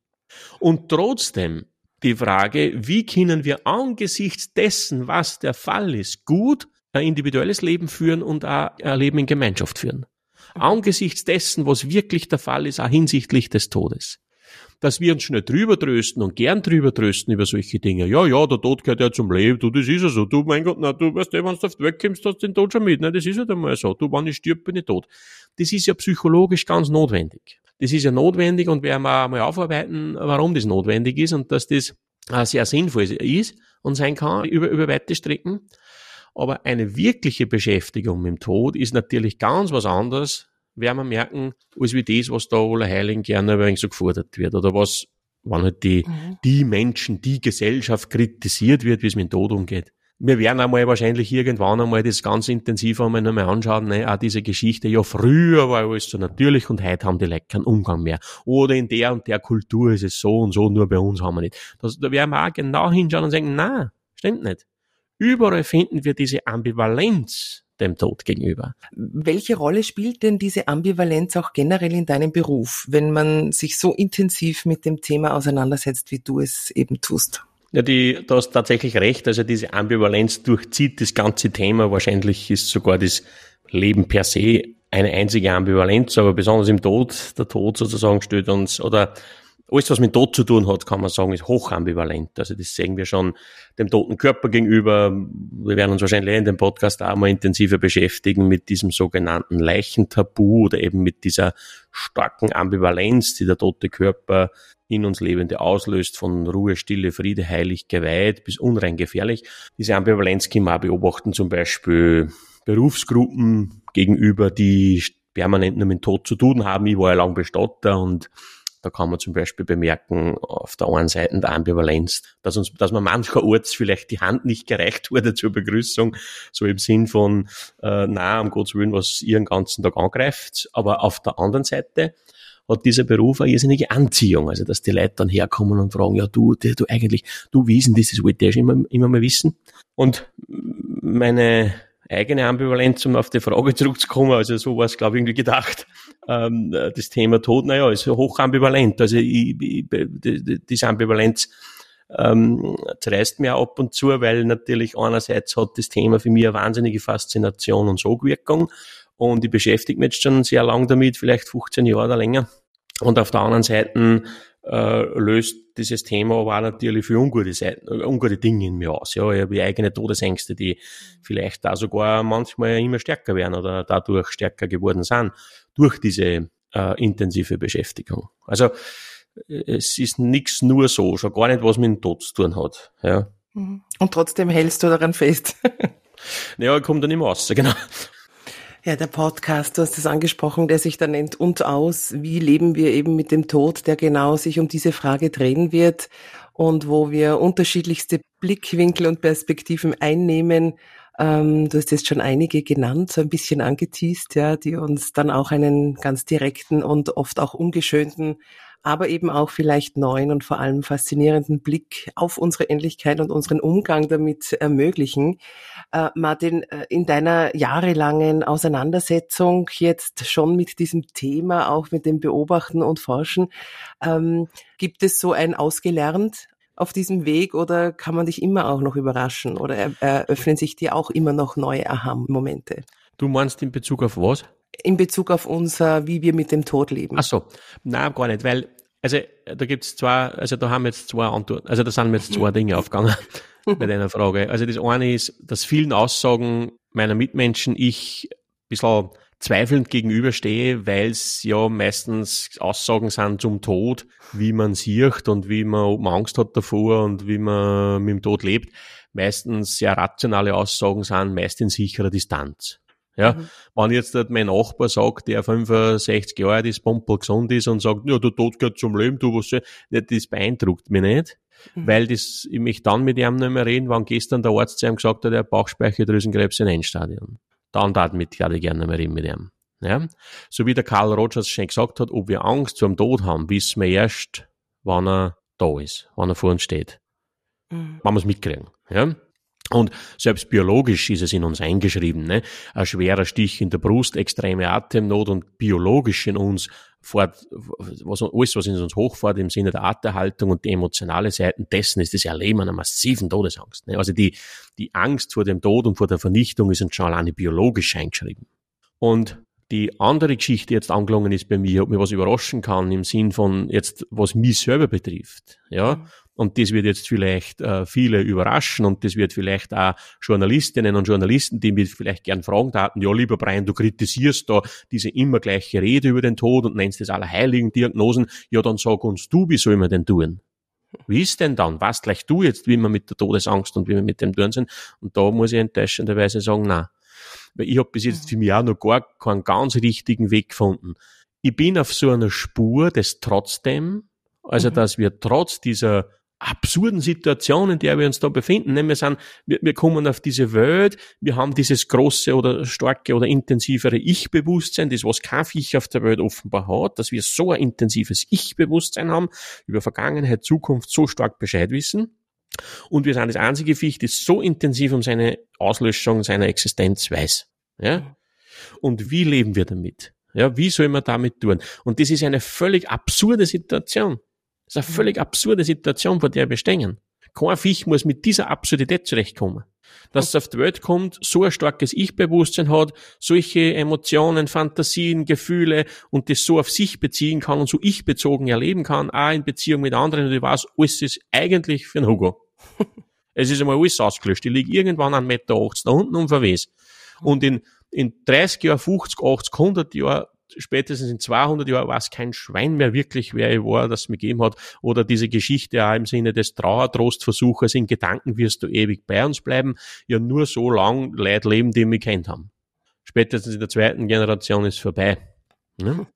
Und trotzdem die Frage, wie können wir angesichts dessen, was der Fall ist, gut ein individuelles Leben führen und auch ein Leben in Gemeinschaft führen. Mhm. Angesichts dessen, was wirklich der Fall ist, auch hinsichtlich des Todes dass wir uns schnell drüber trösten und gern drüber trösten über solche Dinge. Ja, ja, der Tod gehört ja zum Leben, du, das ist ja so. Du, mein Gott, na, du weißt wenn du auf die Welt kommst, hast du den Tod schon mit. Ne? Das ist ja halt einmal so. Du, wenn ich stirb, bin ich tot. Das ist ja psychologisch ganz notwendig. Das ist ja notwendig und werden wir mal aufarbeiten, warum das notwendig ist und dass das sehr sinnvoll ist und sein kann über, über weite Strecken. Aber eine wirkliche Beschäftigung mit dem Tod ist natürlich ganz was anderes, werden wir merken, als wie das, was da alle Heiligen gerne ein so gefordert wird. Oder was, wann halt die, mhm. die Menschen, die Gesellschaft kritisiert wird, wie es mit dem Tod umgeht. Wir werden einmal wahrscheinlich irgendwann einmal das ganz intensiv einmal nochmal anschauen, ne? auch diese Geschichte, ja, früher war alles so natürlich und heute haben die Leute keinen Umgang mehr. Oder in der und der Kultur ist es so und so, nur bei uns haben wir nicht. Das, da werden wir auch genau hinschauen und sagen, na, stimmt nicht. Überall finden wir diese Ambivalenz dem Tod gegenüber. Welche Rolle spielt denn diese Ambivalenz auch generell in deinem Beruf, wenn man sich so intensiv mit dem Thema auseinandersetzt, wie du es eben tust? Ja, die, du hast tatsächlich recht. Also diese Ambivalenz durchzieht das ganze Thema. Wahrscheinlich ist sogar das Leben per se eine einzige Ambivalenz, aber besonders im Tod, der Tod sozusagen stellt uns, oder alles, was mit Tod zu tun hat, kann man sagen, ist hochambivalent. Also das sehen wir schon dem toten Körper gegenüber. Wir werden uns wahrscheinlich in dem Podcast auch mal intensiver beschäftigen mit diesem sogenannten Leichentabu oder eben mit dieser starken Ambivalenz, die der tote Körper in uns Lebende auslöst, von Ruhe, Stille, Friede, heilig, geweiht bis unrein gefährlich. Diese Ambivalenz können wir auch beobachten, zum Beispiel Berufsgruppen gegenüber, die permanent nur mit Tod zu tun haben. Ich war ja lang Bestatter und da kann man zum Beispiel bemerken, auf der einen Seite der Ambivalenz, dass uns, dass man mancherorts vielleicht die Hand nicht gereicht wurde zur Begrüßung, so im Sinn von, äh, na, um Gottes Willen, was ihr den ganzen Tag angreift. Aber auf der anderen Seite hat dieser Beruf eine irrsinnige Anziehung. Also, dass die Leute dann herkommen und fragen, ja, du, du, du eigentlich, du wissen, das ist wollte ich immer, immer mal wissen. Und meine eigene Ambivalenz, um auf die Frage zurückzukommen, also so war es, glaube ich, irgendwie gedacht, ähm, das Thema Tod, naja, ist hoch ambivalent. Also ich, ich, diese Ambivalenz ähm, zerreißt mir ab und zu, weil natürlich einerseits hat das Thema für mich eine wahnsinnige Faszination und Sogwirkung und ich beschäftige mich jetzt schon sehr lang damit, vielleicht 15 Jahre oder länger. Und auf der anderen Seite äh, löst dieses Thema auch natürlich für ungute, Seiten, äh, ungute Dinge in mir aus. Ja, ich habe eigene Todesängste, die vielleicht da sogar manchmal immer stärker werden oder dadurch stärker geworden sind durch diese äh, intensive Beschäftigung. Also es ist nichts nur so, schon gar nicht, was mit dem Tod zu tun hat. Ja. Mhm. Und trotzdem hältst du daran fest. naja, kommt dann immer raus, genau. Ja, der Podcast, du hast es angesprochen, der sich da nennt und aus, wie leben wir eben mit dem Tod, der genau sich um diese Frage drehen wird und wo wir unterschiedlichste Blickwinkel und Perspektiven einnehmen. Ähm, du hast jetzt schon einige genannt, so ein bisschen angeteased, ja, die uns dann auch einen ganz direkten und oft auch ungeschönten aber eben auch vielleicht neuen und vor allem faszinierenden Blick auf unsere Ähnlichkeit und unseren Umgang damit ermöglichen. Äh, Martin, äh, in deiner jahrelangen Auseinandersetzung jetzt schon mit diesem Thema, auch mit dem Beobachten und Forschen, ähm, gibt es so ein Ausgelernt auf diesem Weg oder kann man dich immer auch noch überraschen oder eröffnen sich dir auch immer noch neue Aha-Momente? Du meinst in Bezug auf was? In Bezug auf unser, wie wir mit dem Tod leben? Ach so, nein, gar nicht, weil, also da gibt's zwei, also da haben wir jetzt zwei Antworten, also da sind mir jetzt zwei Dinge aufgegangen bei deiner Frage. Also das eine ist, dass vielen Aussagen meiner Mitmenschen ich ein bisschen zweifelnd gegenüberstehe, weil es ja meistens Aussagen sind zum Tod, wie man sieht und wie man, ob man Angst hat davor und wie man mit dem Tod lebt. Meistens sehr rationale Aussagen sind, meist in sicherer Distanz. Ja, mhm. wenn jetzt mein Nachbar sagt, der 65 Jahre alt ist, pumpel gesund ist und sagt, ja, der Tod gehört zum Leben, du was soll, das beeindruckt mich nicht. Mhm. Weil das, ich möchte dann mit ihm nicht mehr reden, wann gestern der Arzt zu ihm gesagt hat, er hat Bauchspeicheldrüsenkrebs in Endstadium. Dann tat mit, ich gerne nicht mehr reden mit ihm. Ja? So wie der Karl Rogers schon gesagt hat, ob wir Angst vor dem Tod haben, wissen wir erst, wann er da ist, wann er vor uns steht. Mhm. Wenn wir es mitkriegen. Ja? Und selbst biologisch ist es in uns eingeschrieben. Ne? Ein schwerer Stich in der Brust, extreme Atemnot und biologisch in uns fort, was, alles, was in uns hochfährt im Sinne der Arterhaltung und die emotionale Seite dessen, ist das Erleben einer massiven Todesangst. Ne? Also die, die Angst vor dem Tod und vor der Vernichtung ist uns schon alleine biologisch eingeschrieben. Und die andere Geschichte jetzt angelungen ist bei mir, ob mir was überraschen kann im Sinn von jetzt, was mich selber betrifft. Ja, mhm. Und das wird jetzt vielleicht äh, viele überraschen und das wird vielleicht auch Journalistinnen und Journalisten, die mich vielleicht gern fragen taten, ja, lieber Brian, du kritisierst da diese immer gleiche Rede über den Tod und nennst das allerheiligen Diagnosen, ja, dann sag uns du, wie soll man denn tun? Wie ist denn dann? Was gleich du jetzt, wie wir mit der Todesangst und wie wir mit dem tun sind? Und da muss ich enttäuschenderweise sagen, na, Weil ich habe bis jetzt für mich auch noch gar keinen ganz richtigen Weg gefunden. Ich bin auf so einer Spur des trotzdem, also mhm. dass wir trotz dieser absurden Situation, in der wir uns da befinden. Wir, sind, wir, wir kommen auf diese Welt, wir haben dieses große oder starke oder intensivere Ich-Bewusstsein, das was kein Viech auf der Welt offenbar hat, dass wir so ein intensives Ich-Bewusstsein haben, über Vergangenheit, Zukunft so stark Bescheid wissen. Und wir sind das einzige Viech, das so intensiv um seine Auslöschung, seiner Existenz weiß. Ja? Und wie leben wir damit? Ja, wie soll man damit tun? Und das ist eine völlig absurde Situation. Das ist eine völlig absurde Situation, vor der wir stehen. Kein Viech muss mit dieser Absurdität zurechtkommen. Dass es auf die Welt kommt, so ein starkes Ich-Bewusstsein hat, solche Emotionen, Fantasien, Gefühle und das so auf sich beziehen kann und so ich-bezogen erleben kann, auch in Beziehung mit anderen und ich weiß, alles ist eigentlich für ein Hugo. es ist einmal alles ausgelöscht. Ich liege irgendwann an Meter 80 da unten und verwes. Und in, in 30 Jahren, 50, 80, 100 Jahren spätestens in 200 Jahren weiß kein Schwein mehr wirklich, wer ich war, das mir gegeben hat. Oder diese Geschichte auch im Sinne des Trauertrostversuches, in Gedanken wirst du ewig bei uns bleiben. Ja, nur so lang Leute leben, die mich kennt haben. Spätestens in der zweiten Generation ist vorbei. Ne?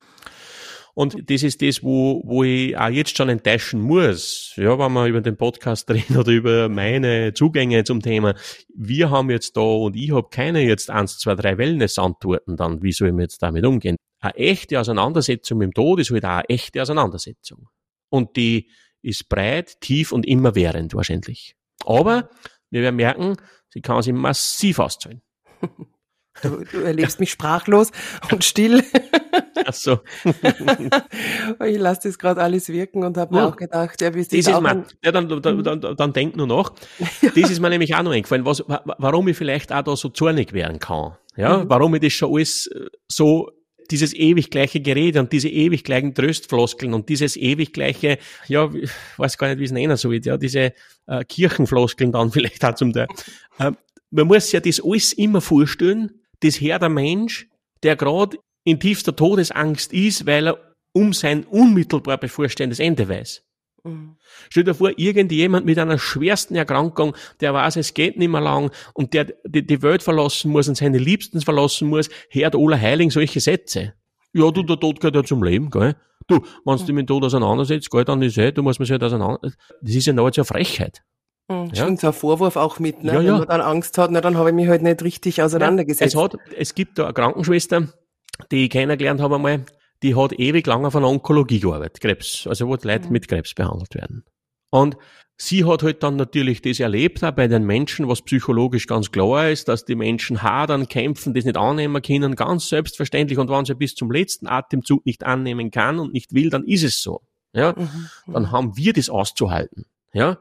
Und das ist das, wo, wo ich auch jetzt schon enttäuschen muss. Ja, wenn wir über den Podcast reden oder über meine Zugänge zum Thema. Wir haben jetzt da und ich habe keine jetzt eins, zwei, drei Wellness-Antworten dann, wie soll ich jetzt damit umgehen? Eine echte Auseinandersetzung mit dem Tod ist halt auch eine echte Auseinandersetzung. Und die ist breit, tief und immerwährend wahrscheinlich. Aber wir werden merken, sie kann sich massiv auszahlen. Du, du erlebst mich sprachlos und still. Ach so. ich lasse das gerade alles wirken und habe mir ja. auch gedacht, ja, wie ist das, das ist mein, ja, dann, dann, dann, dann denk nur noch. Ja. Das ist mir nämlich auch noch eingefallen, was, warum ich vielleicht auch da so zornig werden kann. Ja, mhm. warum ich das schon alles äh, so dieses ewig gleiche Gerede und diese ewig gleichen Tröstfloskeln und dieses ewig gleiche, ja, weiß gar nicht, wie es nennen soll, ja, diese äh, Kirchenfloskeln dann vielleicht auch zum Teil. Äh, man muss ja das alles immer vorstellen, das Herr der Mensch, der gerade in tiefster Todesangst ist, weil er um sein unmittelbar bevorstehendes Ende weiß. Mhm. Stell dir vor, irgendjemand mit einer schwersten Erkrankung, der weiß, es geht nicht mehr lang und der die, die Welt verlassen muss und seine Liebsten verlassen muss, hört Ola Heiling solche Sätze. Ja, du, der Tod gehört ja zum Leben, gell? Du, wenn du dich mit dem Tod auseinandersetzt, gell, dann ist es, du musst mich halt auseinander, das ist ja nahezu eine Frechheit. Mhm, ja. Schon so ein Vorwurf auch mit, ne? Ja, ja. Wenn man dann Angst hat, na, dann habe ich mich halt nicht richtig auseinandergesetzt. Ja, es, hat, es gibt da eine Krankenschwester, die ich kennengelernt habe einmal, die hat ewig lang auf einer Onkologie gearbeitet, Krebs, also wo die Leute mhm. mit Krebs behandelt werden. Und sie hat halt dann natürlich das erlebt, auch bei den Menschen, was psychologisch ganz klar ist, dass die Menschen hadern, kämpfen, das nicht annehmen können, ganz selbstverständlich. Und wenn sie bis zum letzten Atemzug nicht annehmen kann und nicht will, dann ist es so. Ja, mhm. mhm. dann haben wir das auszuhalten. Ja,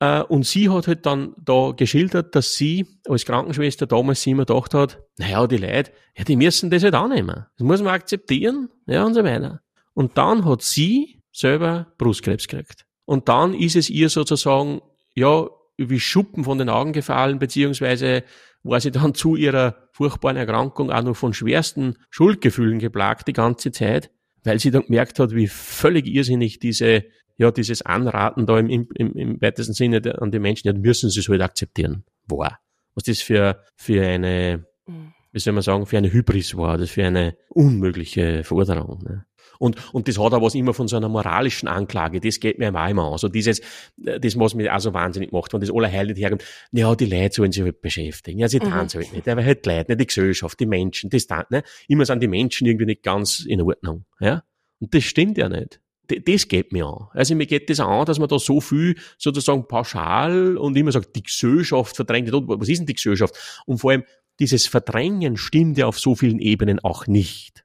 äh, und sie hat halt dann da geschildert, dass sie als Krankenschwester damals immer gedacht hat, naja, die Leute, ja, die müssen das halt annehmen. Das muss man akzeptieren, ja, und so weiter. Und dann hat sie selber Brustkrebs gekriegt. Und dann ist es ihr sozusagen, ja, wie Schuppen von den Augen gefallen, beziehungsweise war sie dann zu ihrer furchtbaren Erkrankung auch noch von schwersten Schuldgefühlen geplagt die ganze Zeit, weil sie dann gemerkt hat, wie völlig irrsinnig diese ja, dieses Anraten da im, im, im weitesten Sinne an die Menschen, ja, müssen sie es halt akzeptieren, war. Was das für, für eine, mhm. wie soll man sagen, für eine Hybris war, das für eine unmögliche Forderung. Ne? Und, und das hat auch was immer von so einer moralischen Anklage, das geht mir auch immer an. So dieses, das, was mich auch so wahnsinnig macht, wenn das alle Heil nicht herkommt, ja, die Leute sollen sich halt beschäftigen. Ja, sie mhm. tanzen halt nicht, aber halt die Leute, nicht die Gesellschaft, die Menschen, das dann, ne? Immer sind die Menschen irgendwie nicht ganz in Ordnung, ja? Und das stimmt ja nicht das geht mir an. Also mir geht das an, dass man da so viel sozusagen pauschal und immer sagt, die Gesellschaft verdrängt. Was ist denn die Gesellschaft? Und vor allem, dieses Verdrängen stimmt ja auf so vielen Ebenen auch nicht.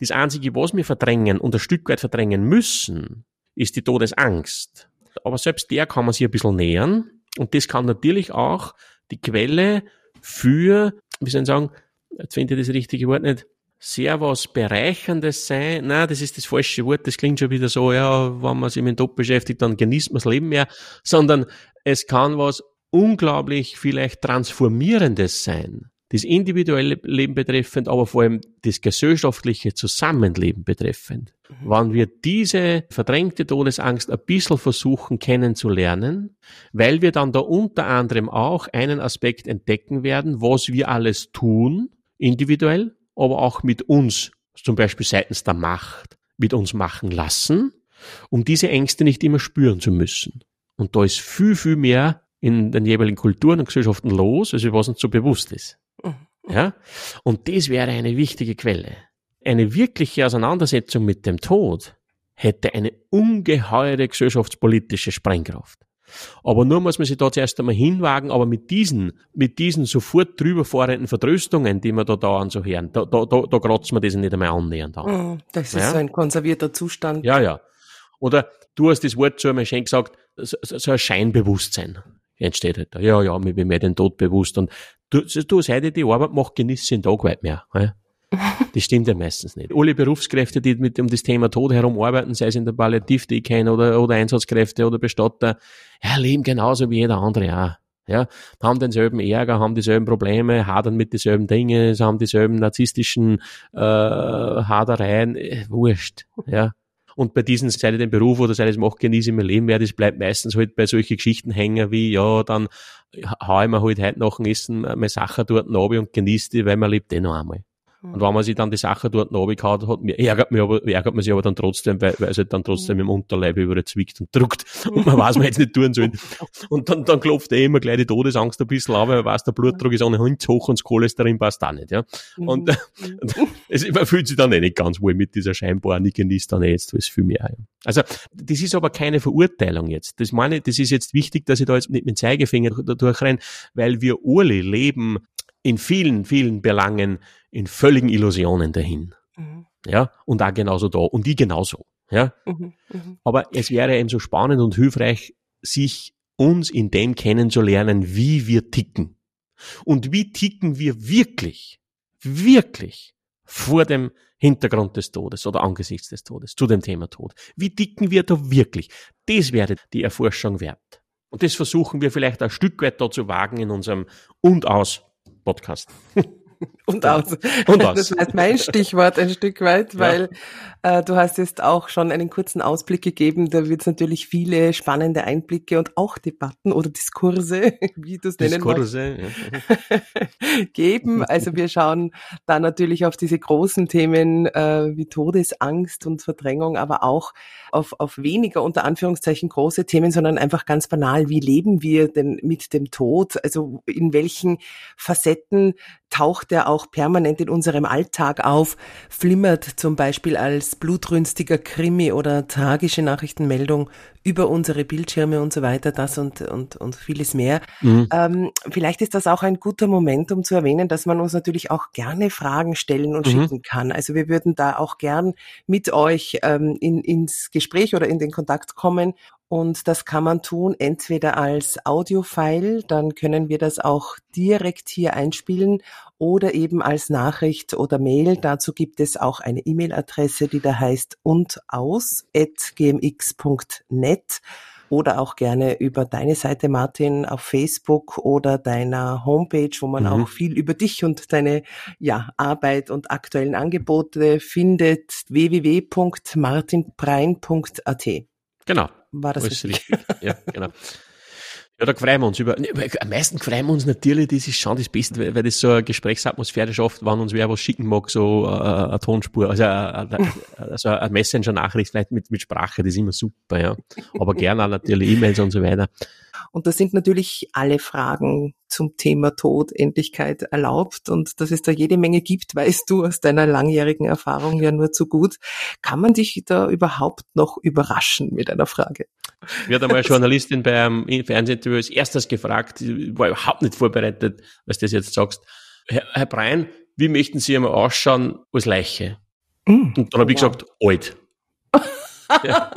Das Einzige, was wir verdrängen und ein Stück weit verdrängen müssen, ist die Todesangst. Aber selbst der kann man sich ein bisschen nähern. Und das kann natürlich auch die Quelle für, wie soll ich sagen, jetzt finde ich das richtige Wort nicht, sehr was Bereicherndes sein. Na, das ist das falsche Wort. Das klingt schon wieder so, ja, wenn man sich mit dem Job beschäftigt, dann genießt man das Leben mehr. Sondern es kann was unglaublich vielleicht Transformierendes sein. Das individuelle Leben betreffend, aber vor allem das gesellschaftliche Zusammenleben betreffend. Mhm. Wenn wir diese verdrängte Todesangst ein bisschen versuchen kennenzulernen, weil wir dann da unter anderem auch einen Aspekt entdecken werden, was wir alles tun, individuell, aber auch mit uns, zum Beispiel seitens der Macht, mit uns machen lassen, um diese Ängste nicht immer spüren zu müssen. Und da ist viel, viel mehr in den jeweiligen Kulturen und Gesellschaften los, als was uns so bewusst ist. Mhm. Ja? Und das wäre eine wichtige Quelle. Eine wirkliche Auseinandersetzung mit dem Tod hätte eine ungeheure gesellschaftspolitische Sprengkraft. Aber nur muss man sich da zuerst einmal hinwagen, aber mit diesen, mit diesen sofort drüber fahrenden Vertröstungen, die wir da dauernd so hören, da, da, da, da kratzt man das nicht einmal annähernd an. Mm, das ist ja? so ein konservierter Zustand. Ja, ja. Oder du hast das Wort so einmal schön gesagt, so, so ein Scheinbewusstsein entsteht halt da. Ja, ja, mir bin mir den Tod bewusst und du, du seit ich die Arbeit mache, genießt den Tag weit mehr. Ja? Das stimmt ja meistens nicht. Alle Berufskräfte, die mit um das Thema Tod herum arbeiten, sei es in der Palliativ, die ich kenne, oder, oder Einsatzkräfte oder Bestatter, ja, leben genauso wie jeder andere auch. Ja, haben denselben Ärger, haben dieselben Probleme, hadern mit dieselben Dinge, haben dieselben narzisstischen äh, Hadereien, äh, wurscht. Ja, und bei diesen, sei es den Beruf oder sei es macht genieße ich mein Leben mehr, das bleibt meistens halt bei solchen Geschichten hängen wie, ja, dann hau ich mir halt heute nach dem Essen meine Sache dort ab und genieße die, weil man lebt eh noch einmal. Und wenn man sich dann die Sache dort runtergehauen hat, mir ärgert, mich aber, ärgert man sich aber dann trotzdem, weil, weil es halt dann trotzdem im Unterleib über zwickt und drückt und man weiß, man jetzt nicht tun soll. Und dann, dann klopft eh immer gleich die Todesangst ein bisschen an, weil man weiß, der Blutdruck ist ohnehin zu hoch und das Cholesterin passt auch nicht, ja. Und, mhm. und es, man fühlt sich dann eh nicht ganz wohl mit dieser scheinbar, ich genießt dann eh jetzt alles viel mehr. Ja. Also, das ist aber keine Verurteilung jetzt. Das meine, das ist jetzt wichtig, dass ich da jetzt nicht mit dem Zeigefinger durchrenne, weil wir alle leben in vielen, vielen Belangen in völligen Illusionen dahin. Mhm. Ja, und auch genauso da. Und die genauso. Ja. Mhm, mh. Aber es wäre eben so spannend und hilfreich, sich uns in dem kennenzulernen, wie wir ticken. Und wie ticken wir wirklich, wirklich vor dem Hintergrund des Todes oder angesichts des Todes zu dem Thema Tod. Wie ticken wir da wirklich? Das wäre die Erforschung wert. Und das versuchen wir vielleicht ein Stück weit da zu wagen in unserem und aus Podcast. und aus. Und aus. Das heißt mein Stichwort ein Stück weit, weil ja. äh, du hast jetzt auch schon einen kurzen Ausblick gegeben. Da wird es natürlich viele spannende Einblicke und auch Debatten oder Diskurse, wie du es nennen Diskurse, ja. geben. Also wir schauen da natürlich auf diese großen Themen äh, wie Todesangst und Verdrängung, aber auch auf, auf weniger unter Anführungszeichen große Themen, sondern einfach ganz banal, wie leben wir denn mit dem Tod? Also in welchen Facetten taucht er auch permanent in unserem Alltag auf, flimmert zum Beispiel als blutrünstiger Krimi oder tragische Nachrichtenmeldung über unsere Bildschirme und so weiter, das und, und, und vieles mehr. Mhm. Ähm, vielleicht ist das auch ein guter Moment, um zu erwähnen, dass man uns natürlich auch gerne Fragen stellen und mhm. schicken kann. Also wir würden da auch gern mit euch ähm, in, ins Gespräch oder in den Kontakt kommen und das kann man tun entweder als Audiofile, dann können wir das auch direkt hier einspielen oder eben als Nachricht oder Mail. Dazu gibt es auch eine E-Mail-Adresse, die da heißt und aus gmx.net oder auch gerne über deine Seite, Martin, auf Facebook oder deiner Homepage, wo man mhm. auch viel über dich und deine ja, Arbeit und aktuellen Angebote findet, www.martinprein.at. Genau war das Alles richtig? Ja, genau. Ja, da freuen wir uns über. Am meisten freuen wir uns natürlich, das ist schon das Beste, weil, weil das so eine Gesprächsatmosphäre schafft, wenn uns wer was schicken mag, so äh, eine Tonspur, also, eine, also eine Messenger-Nachricht vielleicht mit, mit Sprache, das ist immer super, ja. Aber gerne auch natürlich E-Mails und so weiter. Und da sind natürlich alle Fragen zum Thema Tod, Endlichkeit erlaubt. Und dass es da jede Menge gibt, weißt du aus deiner langjährigen Erfahrung ja nur zu gut. Kann man dich da überhaupt noch überraschen mit einer Frage? Mir hat einmal eine Journalistin beim Fernsehinterview als erstes gefragt, ich war überhaupt nicht vorbereitet, was du das jetzt sagst. Herr, Herr Brein, wie möchten Sie einmal ausschauen als Leiche? Mm, und dann habe ich wow. gesagt, alt. ja.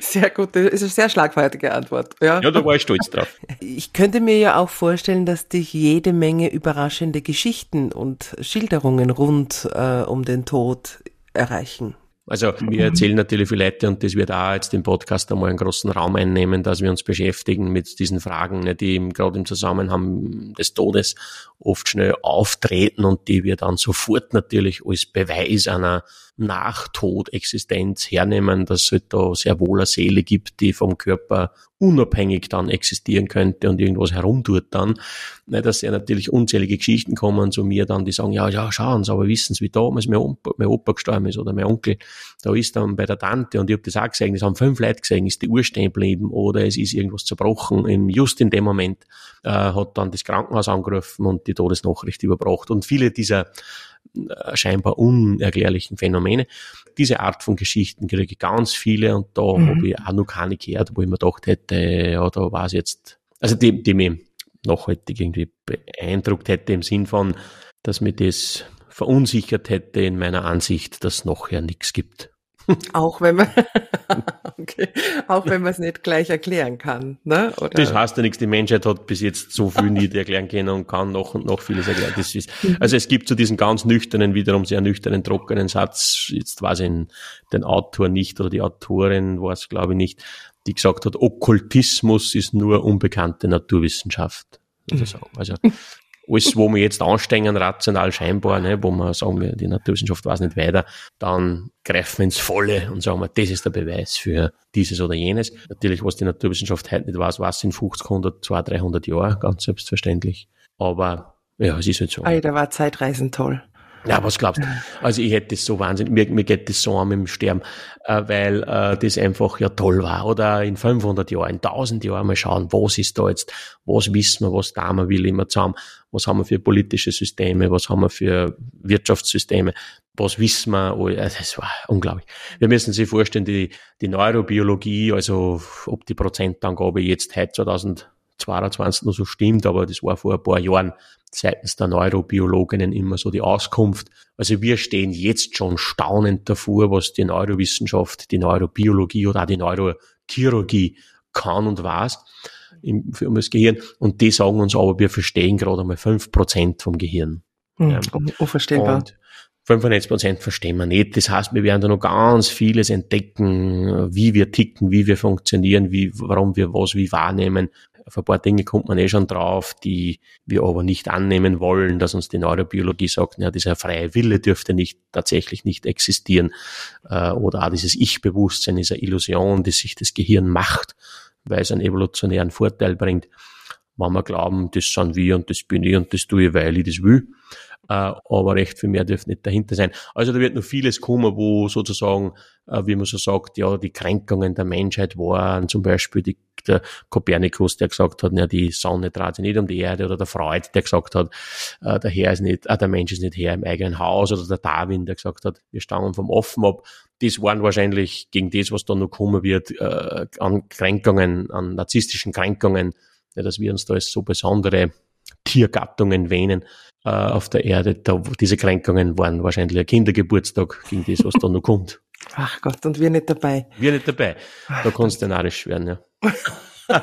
Sehr gut, das ist eine sehr schlagfertige Antwort. Ja. ja, da war ich stolz drauf. Ich könnte mir ja auch vorstellen, dass dich jede Menge überraschende Geschichten und Schilderungen rund äh, um den Tod erreichen. Also wir erzählen natürlich viele Leute und das wird auch jetzt im Podcast einmal einen großen Raum einnehmen, dass wir uns beschäftigen mit diesen Fragen, die gerade im Zusammenhang des Todes oft schnell auftreten und die wir dann sofort natürlich als Beweis einer Nachtodexistenz hernehmen, dass es halt da sehr wohl eine Seele gibt, die vom Körper unabhängig dann existieren könnte und irgendwas herumtut dann. Dass ja natürlich unzählige Geschichten kommen zu mir dann, die sagen, ja, ja, schauen Sie, aber wissen Sie, wie damals mein Opa, mein Opa gestorben ist oder mein Onkel, da ist dann bei der Tante und ich habe das auch gesehen, es haben fünf Leute gesehen, ist die Uhr stehen geblieben oder es ist irgendwas zerbrochen. Just in dem Moment äh, hat dann das Krankenhaus angerufen und die Todesnachricht überbracht. Und viele dieser scheinbar unerklärlichen Phänomene. Diese Art von Geschichten kriege ich ganz viele und da mhm. habe ich auch noch keine gehört, wo ich mir gedacht hätte, ja, da war es jetzt, also die, die mich nachhaltig irgendwie beeindruckt hätte im Sinn von, dass mir das verunsichert hätte in meiner Ansicht, dass nachher nichts gibt. Auch wenn man, okay, auch wenn man es nicht gleich erklären kann, ne? Oder? Das heißt ja nichts. Die Menschheit hat bis jetzt so viel nicht erklären können und kann noch und noch vieles erklären. Das ist, mhm. also es gibt so diesen ganz nüchternen, wiederum sehr nüchternen, trockenen Satz. Jetzt weiß ich den Autor nicht oder die Autorin war es glaube ich nicht, die gesagt hat, Okkultismus ist nur unbekannte Naturwissenschaft. Also, also alles, wo wir jetzt anstrengen, rational scheinbar, ne, wo wir sagen, wir, die Naturwissenschaft weiß nicht weiter, dann greifen wir ins Volle und sagen wir, das ist der Beweis für dieses oder jenes. Natürlich, was die Naturwissenschaft heute nicht weiß, was in 50, 100, 200, 300 Jahren, ganz selbstverständlich. Aber ja, es ist halt so. Alter, war Zeitreisen toll. Ja, was glaubst du? Also ich hätte das so wahnsinnig, mir, mir geht das so an mit dem Sterben, äh, weil äh, das einfach ja toll war. Oder in 500 Jahren, in 1000 Jahren mal schauen, was ist da jetzt, was wissen wir, was da wir will immer zusammen, was haben wir für politische Systeme, was haben wir für Wirtschaftssysteme, was wissen wir, oh, das war unglaublich. Wir müssen sich vorstellen, die, die Neurobiologie, also ob die Prozentangabe jetzt heute 2022 noch so stimmt, aber das war vor ein paar Jahren seitens der Neurobiologinnen immer so die Auskunft. Also wir stehen jetzt schon staunend davor, was die Neurowissenschaft, die Neurobiologie oder auch die Neurochirurgie kann und weiß im, für das Gehirn. Und die sagen uns aber, wir verstehen gerade einmal fünf Prozent vom Gehirn. Mhm, unverständbar. Und 95 Prozent verstehen wir nicht. Das heißt, wir werden da noch ganz vieles entdecken, wie wir ticken, wie wir funktionieren, wie, warum wir was wie wahrnehmen. Auf ein paar Dinge kommt man eh schon drauf, die wir aber nicht annehmen wollen, dass uns die Neurobiologie sagt, ja, dieser freie Wille dürfte nicht tatsächlich nicht existieren. Äh, oder auch dieses Ich-Bewusstsein ist eine Illusion, die sich das Gehirn macht, weil es einen evolutionären Vorteil bringt. Wenn wir glauben, das sind wir und das bin ich und das tue ich, weil ich das will. Äh, aber recht viel mehr dürfte nicht dahinter sein. Also da wird noch vieles kommen, wo sozusagen, äh, wie man so sagt, ja, die Kränkungen der Menschheit waren, zum Beispiel die, der Kopernikus, der gesagt hat, ja, die Sonne dreht sich nicht um die Erde, oder der Freud, der gesagt hat, äh, der Herr ist nicht, äh, der Mensch ist nicht Herr im eigenen Haus, oder der Darwin, der gesagt hat, wir stammen vom Offen ab. Das waren wahrscheinlich gegen das, was da noch kommen wird, an Kränkungen, an narzisstischen Kränkungen, ja, dass wir uns da als so besondere Tiergattungen wähnen äh, auf der Erde. Da, diese Kränkungen waren wahrscheinlich ein Kindergeburtstag gegen das, was da noch kommt. Ach Gott, und wir nicht dabei. Wir nicht dabei. Da kannst du narisch werden, ja. äh,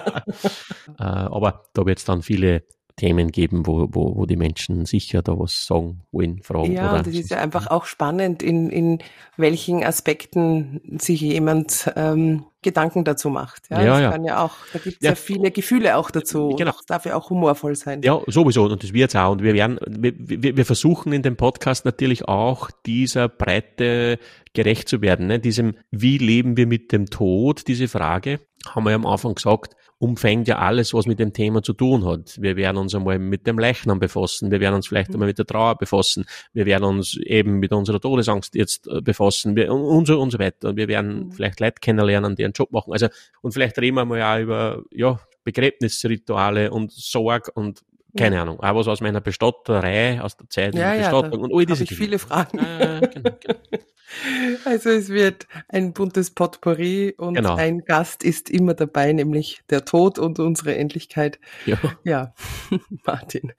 aber da wird es dann viele Themen geben, wo, wo, wo die Menschen sicher da was sagen wollen, fragen. Ja, oder das ist ja einfach auch spannend, in, in welchen Aspekten sich jemand ähm, Gedanken dazu macht. Ja, ja, ja. kann ja auch, da gibt es ja. ja. viele Gefühle auch dazu. Genau. Das darf ja auch humorvoll sein. Ja, sowieso. Und das wird's auch. Und wir werden, wir, wir, wir versuchen in dem Podcast natürlich auch dieser Breite gerecht zu werden. Ne? Diesem, wie leben wir mit dem Tod? Diese Frage haben wir ja am Anfang gesagt, umfängt ja alles, was mit dem Thema zu tun hat. Wir werden uns einmal mit dem Leichnam befassen, wir werden uns vielleicht mhm. einmal mit der Trauer befassen, wir werden uns eben mit unserer Todesangst jetzt äh, befassen wir, und so und so weiter. Und wir werden mhm. vielleicht Leute kennenlernen, die einen Job machen. Also, und vielleicht reden wir mal auch über, ja, Begräbnisrituale und Sorg und keine ja. Ahnung, auch was aus meiner Bestatterei, aus der Zeit ja, der Bestattung ja, und all diese ich viele Fragen. Äh, genau, genau. Also es wird ein buntes Potpourri und genau. ein Gast ist immer dabei, nämlich der Tod und unsere Endlichkeit. Ja, ja. Martin.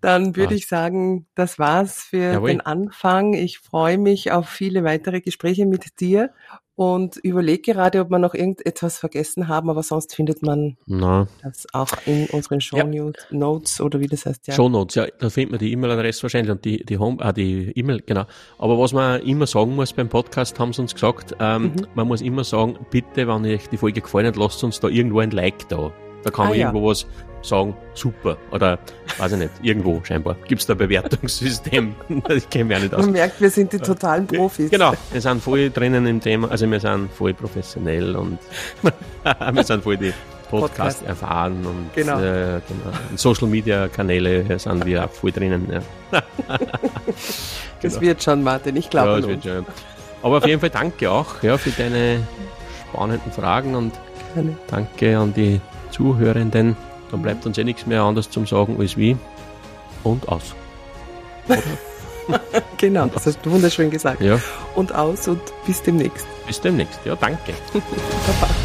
Dann würde ich sagen, das war's für Jawohl. den Anfang. Ich freue mich auf viele weitere Gespräche mit dir und überlege gerade, ob wir noch irgendetwas vergessen haben, aber sonst findet man Na. das auch in unseren Show ja. Notes oder wie das heißt. Ja. Show Notes, ja, da findet man die E-Mail-Adresse wahrscheinlich und die, die Home, ah, die E-Mail, genau. Aber was man immer sagen muss beim Podcast, haben sie uns gesagt, ähm, mhm. man muss immer sagen, bitte, wenn euch die Folge gefallen hat, lasst uns da irgendwo ein Like da. Da kann man ah, irgendwo ja. was sagen, super. Oder, weiß ich nicht, irgendwo scheinbar. Gibt es da ein Bewertungssystem? ich kenne mich auch nicht aus. Man merkt, wir sind die totalen Profis. Genau, wir sind voll drinnen im Thema, also wir sind voll professionell und wir sind voll die Podcast, Podcast. erfahren und genau. Äh, genau. Social Media Kanäle sind wir auch voll drinnen. Ja. Das genau. wird schon, Martin, ich glaube. Ja, das wird schon. Aber auf jeden Fall danke auch ja, für deine spannenden Fragen und Gerne. danke an die Zuhörenden. Dann bleibt uns ja nichts mehr anderes zum Sagen als wie und aus. genau, das hast du wunderschön gesagt. Ja. Und aus und bis demnächst. Bis demnächst, ja, danke.